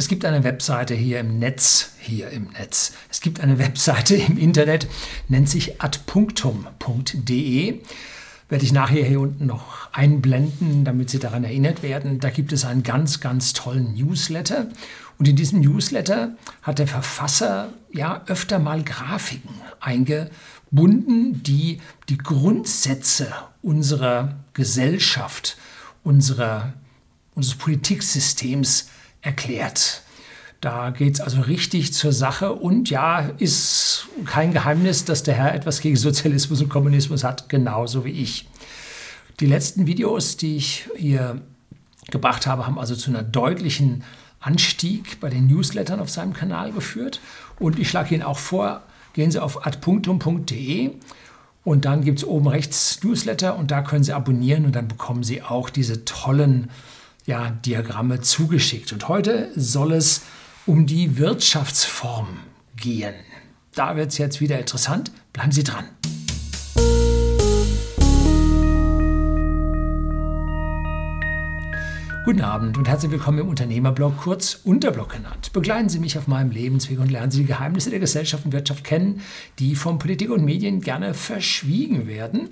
Es gibt eine Webseite hier im Netz, hier im Netz. Es gibt eine Webseite im Internet, nennt sich adpunktum.de. Werde ich nachher hier unten noch einblenden, damit Sie daran erinnert werden. Da gibt es einen ganz, ganz tollen Newsletter. Und in diesem Newsletter hat der Verfasser ja öfter mal Grafiken eingebunden, die die Grundsätze unserer Gesellschaft, unserer, unseres Politiksystems erklärt. Da geht es also richtig zur Sache und ja, ist kein Geheimnis, dass der Herr etwas gegen Sozialismus und Kommunismus hat, genauso wie ich. Die letzten Videos, die ich hier gebracht habe, haben also zu einer deutlichen Anstieg bei den Newslettern auf seinem Kanal geführt. Und ich schlage Ihnen auch vor, gehen Sie auf adpunktum.de und dann gibt es oben rechts Newsletter und da können Sie abonnieren und dann bekommen Sie auch diese tollen ja, Diagramme zugeschickt. Und heute soll es um die Wirtschaftsform gehen. Da wird es jetzt wieder interessant. Bleiben Sie dran. Guten Abend und herzlich willkommen im Unternehmerblog, kurz Unterblog genannt. Begleiten Sie mich auf meinem Lebensweg und lernen Sie die Geheimnisse der Gesellschaft und Wirtschaft kennen, die von Politik und Medien gerne verschwiegen werden.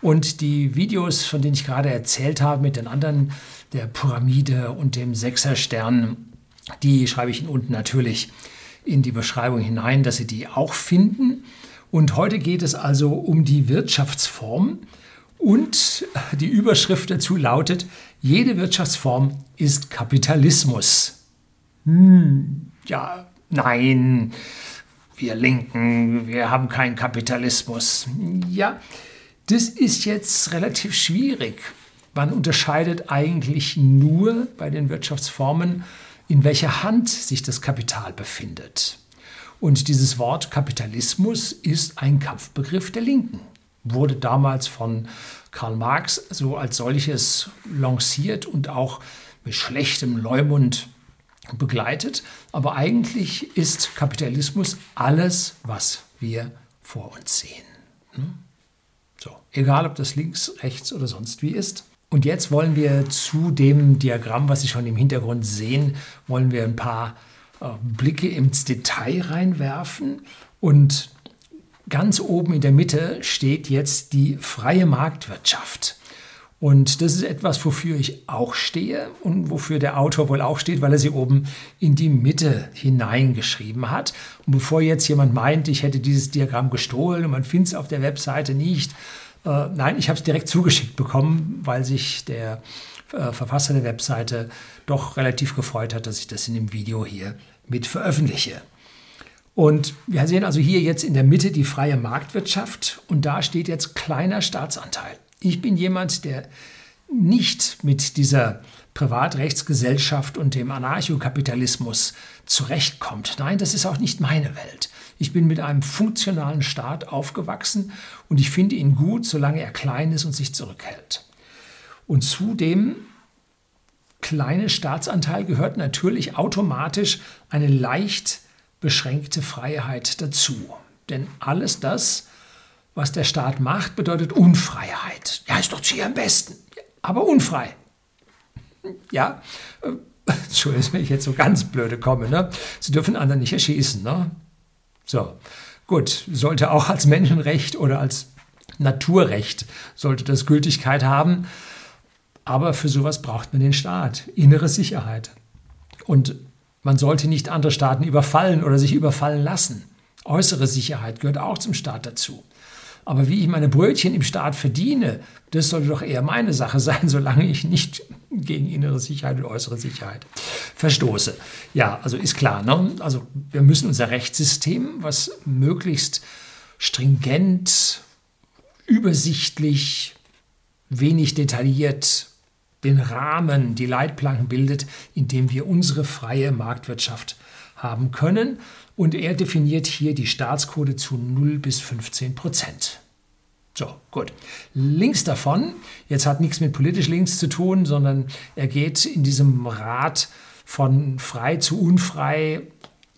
Und die Videos, von denen ich gerade erzählt habe, mit den anderen, der Pyramide und dem Sechserstern, die schreibe ich Ihnen unten natürlich in die Beschreibung hinein, dass Sie die auch finden. Und heute geht es also um die Wirtschaftsform. Und die Überschrift dazu lautet, jede Wirtschaftsform ist Kapitalismus. Hm, ja, nein, wir Linken, wir haben keinen Kapitalismus. Ja, das ist jetzt relativ schwierig. Man unterscheidet eigentlich nur bei den Wirtschaftsformen, in welcher Hand sich das Kapital befindet. Und dieses Wort Kapitalismus ist ein Kampfbegriff der Linken. Wurde damals von Karl Marx so als solches lanciert und auch mit schlechtem Leumund begleitet. Aber eigentlich ist Kapitalismus alles, was wir vor uns sehen. Hm? So, egal ob das links, rechts oder sonst wie ist. Und jetzt wollen wir zu dem Diagramm, was Sie schon im Hintergrund sehen, wollen wir ein paar äh, Blicke ins Detail reinwerfen. Und ganz oben in der Mitte steht jetzt die freie Marktwirtschaft. Und das ist etwas, wofür ich auch stehe und wofür der Autor wohl auch steht, weil er sie oben in die Mitte hineingeschrieben hat. Und bevor jetzt jemand meint, ich hätte dieses Diagramm gestohlen und man findet es auf der Webseite nicht, äh, nein, ich habe es direkt zugeschickt bekommen, weil sich der äh, Verfasser der Webseite doch relativ gefreut hat, dass ich das in dem Video hier mit veröffentliche. Und wir sehen also hier jetzt in der Mitte die freie Marktwirtschaft und da steht jetzt kleiner Staatsanteil. Ich bin jemand, der nicht mit dieser Privatrechtsgesellschaft und dem Anarchokapitalismus zurechtkommt. Nein, das ist auch nicht meine Welt. Ich bin mit einem funktionalen Staat aufgewachsen und ich finde ihn gut, solange er klein ist und sich zurückhält. Und zu dem kleinen Staatsanteil gehört natürlich automatisch eine leicht beschränkte Freiheit dazu. Denn alles das, was der Staat macht, bedeutet Unfreiheit. Ja, ist doch hier am besten, aber unfrei. Ja, äh, Entschuldigung, wenn ich jetzt so ganz blöde komme. Ne? Sie dürfen anderen nicht erschießen. Ne? So, gut, sollte auch als Menschenrecht oder als Naturrecht sollte das Gültigkeit haben. Aber für sowas braucht man den Staat, innere Sicherheit. Und man sollte nicht andere Staaten überfallen oder sich überfallen lassen. Äußere Sicherheit gehört auch zum Staat dazu. Aber wie ich meine Brötchen im Staat verdiene, das sollte doch eher meine Sache sein, solange ich nicht gegen innere Sicherheit und äußere Sicherheit verstoße. Ja, also ist klar. Ne? Also wir müssen unser Rechtssystem, was möglichst stringent, übersichtlich, wenig detailliert den Rahmen, die Leitplanken bildet, in dem wir unsere freie Marktwirtschaft haben können. Und er definiert hier die Staatsquote zu 0 bis 15 Prozent. So, gut. Links davon, jetzt hat nichts mit politisch links zu tun, sondern er geht in diesem Rad von frei zu unfrei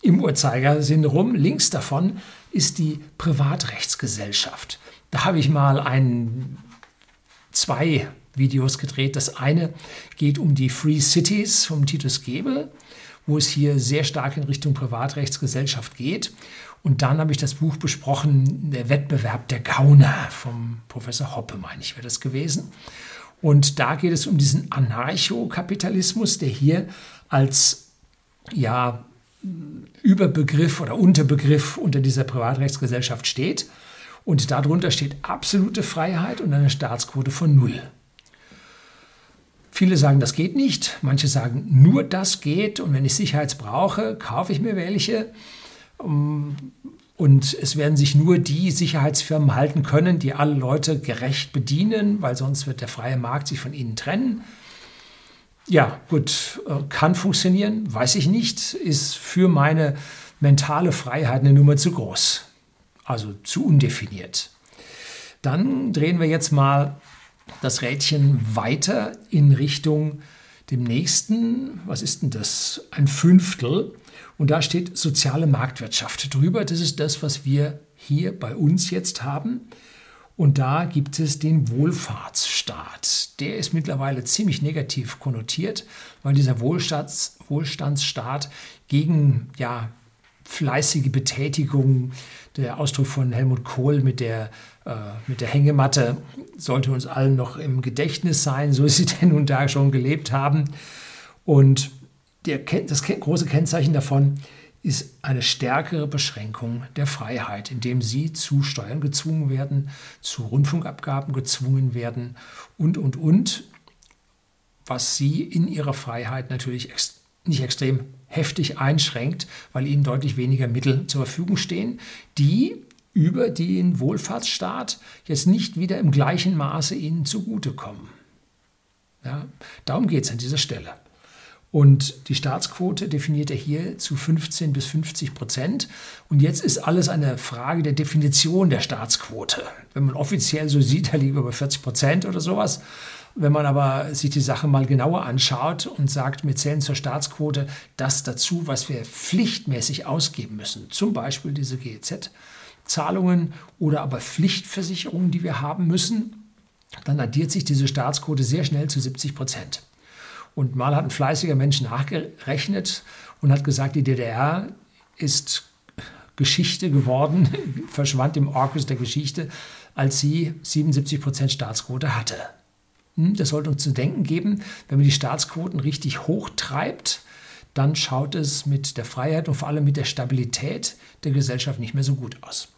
im Uhrzeigersinn rum. Links davon ist die Privatrechtsgesellschaft. Da habe ich mal ein, zwei Videos gedreht. Das eine geht um die Free Cities vom Titus Gebel wo es hier sehr stark in Richtung Privatrechtsgesellschaft geht. Und dann habe ich das Buch besprochen, Der Wettbewerb der Gauner vom Professor Hoppe, meine ich, wäre das gewesen. Und da geht es um diesen Anarchokapitalismus, der hier als ja, Überbegriff oder Unterbegriff unter dieser Privatrechtsgesellschaft steht. Und darunter steht absolute Freiheit und eine Staatsquote von null. Viele sagen, das geht nicht. Manche sagen, nur das geht. Und wenn ich Sicherheits brauche, kaufe ich mir welche. Und es werden sich nur die Sicherheitsfirmen halten können, die alle Leute gerecht bedienen, weil sonst wird der freie Markt sich von ihnen trennen. Ja, gut, äh, kann funktionieren, weiß ich nicht, ist für meine mentale Freiheit eine Nummer zu groß, also zu undefiniert. Dann drehen wir jetzt mal das Rädchen weiter in Richtung dem nächsten, was ist denn das? Ein Fünftel. Und da steht soziale Marktwirtschaft drüber. Das ist das, was wir hier bei uns jetzt haben. Und da gibt es den Wohlfahrtsstaat. Der ist mittlerweile ziemlich negativ konnotiert, weil dieser Wohlstands, Wohlstandsstaat gegen ja, fleißige Betätigung, der Ausdruck von Helmut Kohl mit der, mit der Hängematte, sollte uns allen noch im Gedächtnis sein, so sie denn nun da schon gelebt haben. Und der, das große Kennzeichen davon ist eine stärkere Beschränkung der Freiheit, indem sie zu Steuern gezwungen werden, zu Rundfunkabgaben gezwungen werden und, und, und, was sie in ihrer Freiheit natürlich ex nicht extrem heftig einschränkt, weil ihnen deutlich weniger Mittel zur Verfügung stehen, die über den Wohlfahrtsstaat jetzt nicht wieder im gleichen Maße ihnen zugutekommen. Ja, darum geht es an dieser Stelle. Und die Staatsquote definiert er hier zu 15 bis 50 Prozent. Und jetzt ist alles eine Frage der Definition der Staatsquote. Wenn man offiziell so sieht, da liegen wir bei 40 Prozent oder sowas. Wenn man aber sich die Sache mal genauer anschaut und sagt, wir zählen zur Staatsquote das dazu, was wir pflichtmäßig ausgeben müssen, zum Beispiel diese GEZ-Zahlungen oder aber Pflichtversicherungen, die wir haben müssen, dann addiert sich diese Staatsquote sehr schnell zu 70 Prozent. Und mal hat ein fleißiger Mensch nachgerechnet und hat gesagt, die DDR ist Geschichte geworden, verschwand im Orkus der Geschichte, als sie 77 Prozent Staatsquote hatte. Hm, das sollte uns zu denken geben, wenn man die Staatsquoten richtig hochtreibt, dann schaut es mit der Freiheit und vor allem mit der Stabilität der Gesellschaft nicht mehr so gut aus.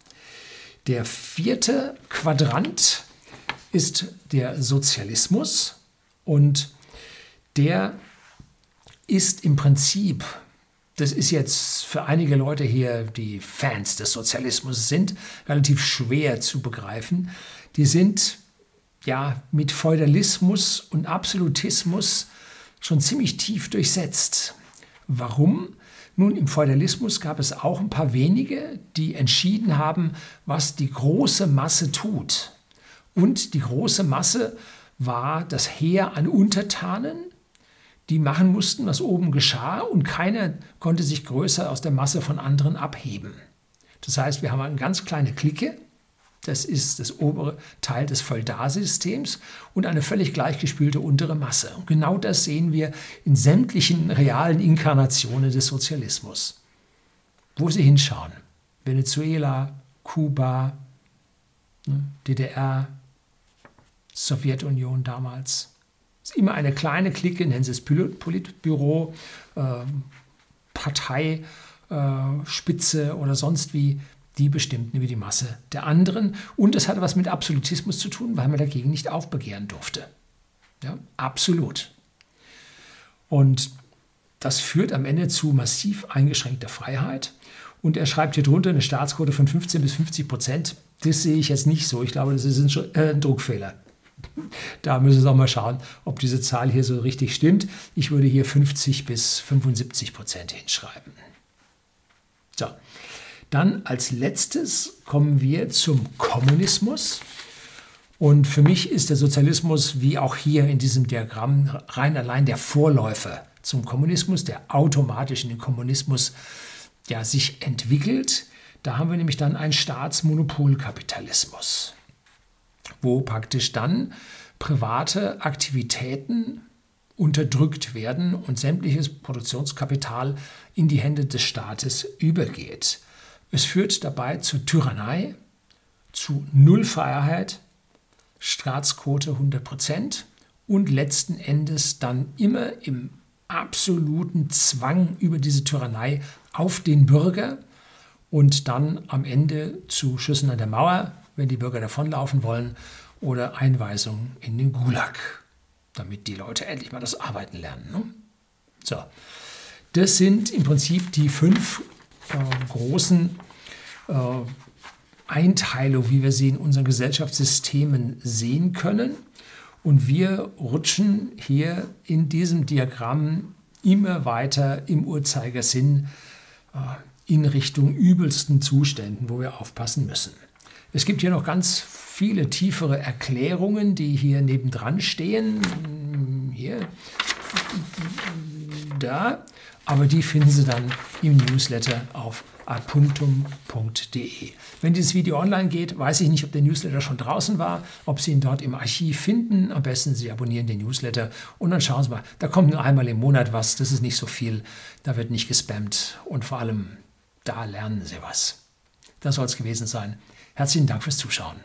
Der vierte Quadrant ist der Sozialismus und der ist im Prinzip, das ist jetzt für einige Leute hier, die Fans des Sozialismus sind, relativ schwer zu begreifen. Die sind ja mit Feudalismus und Absolutismus schon ziemlich tief durchsetzt. Warum? Nun, im Feudalismus gab es auch ein paar wenige, die entschieden haben, was die große Masse tut. Und die große Masse war das Heer an Untertanen, die machen mussten, was oben geschah, und keiner konnte sich größer aus der Masse von anderen abheben. Das heißt, wir haben eine ganz kleine Clique, das ist das obere Teil des Feudalsystems und eine völlig gleichgespülte untere Masse. Und genau das sehen wir in sämtlichen realen Inkarnationen des Sozialismus. Wo Sie hinschauen, Venezuela, Kuba, ne, DDR, Sowjetunion damals, es ist immer eine kleine Clique, nennen Sie es Politbüro, äh, Parteispitze äh, oder sonst wie, die bestimmten über die Masse der anderen. Und es hatte was mit Absolutismus zu tun, weil man dagegen nicht aufbegehren durfte. Ja, absolut. Und das führt am Ende zu massiv eingeschränkter Freiheit. Und er schreibt hier drunter eine Staatsquote von 15 bis 50 Prozent. Das sehe ich jetzt nicht so. Ich glaube, das ist ein äh, Druckfehler. Da müssen wir auch mal schauen, ob diese Zahl hier so richtig stimmt. Ich würde hier 50 bis 75 Prozent hinschreiben. So, dann als letztes kommen wir zum Kommunismus. Und für mich ist der Sozialismus, wie auch hier in diesem Diagramm, rein allein der Vorläufer zum Kommunismus, der automatisch in den Kommunismus ja, sich entwickelt. Da haben wir nämlich dann einen Staatsmonopolkapitalismus wo praktisch dann private Aktivitäten unterdrückt werden und sämtliches Produktionskapital in die Hände des Staates übergeht. Es führt dabei zu Tyrannei, zu Nullfreiheit, Staatsquote 100 Prozent und letzten Endes dann immer im absoluten Zwang über diese Tyrannei auf den Bürger und dann am Ende zu Schüssen an der Mauer, wenn die Bürger davonlaufen wollen, oder Einweisung in den Gulag, damit die Leute endlich mal das Arbeiten lernen. Ne? So, das sind im Prinzip die fünf äh, großen äh, Einteilungen, wie wir sie in unseren Gesellschaftssystemen sehen können. Und wir rutschen hier in diesem Diagramm immer weiter im Uhrzeigersinn äh, in Richtung übelsten Zuständen, wo wir aufpassen müssen. Es gibt hier noch ganz viele tiefere Erklärungen, die hier nebendran stehen. Hier, da. Aber die finden Sie dann im Newsletter auf apunctum.de. Wenn dieses Video online geht, weiß ich nicht, ob der Newsletter schon draußen war, ob Sie ihn dort im Archiv finden. Am besten Sie abonnieren den Newsletter und dann schauen Sie mal. Da kommt nur einmal im Monat was, das ist nicht so viel, da wird nicht gespammt und vor allem da lernen Sie was. Das soll es gewesen sein. Herzlichen Dank fürs Zuschauen.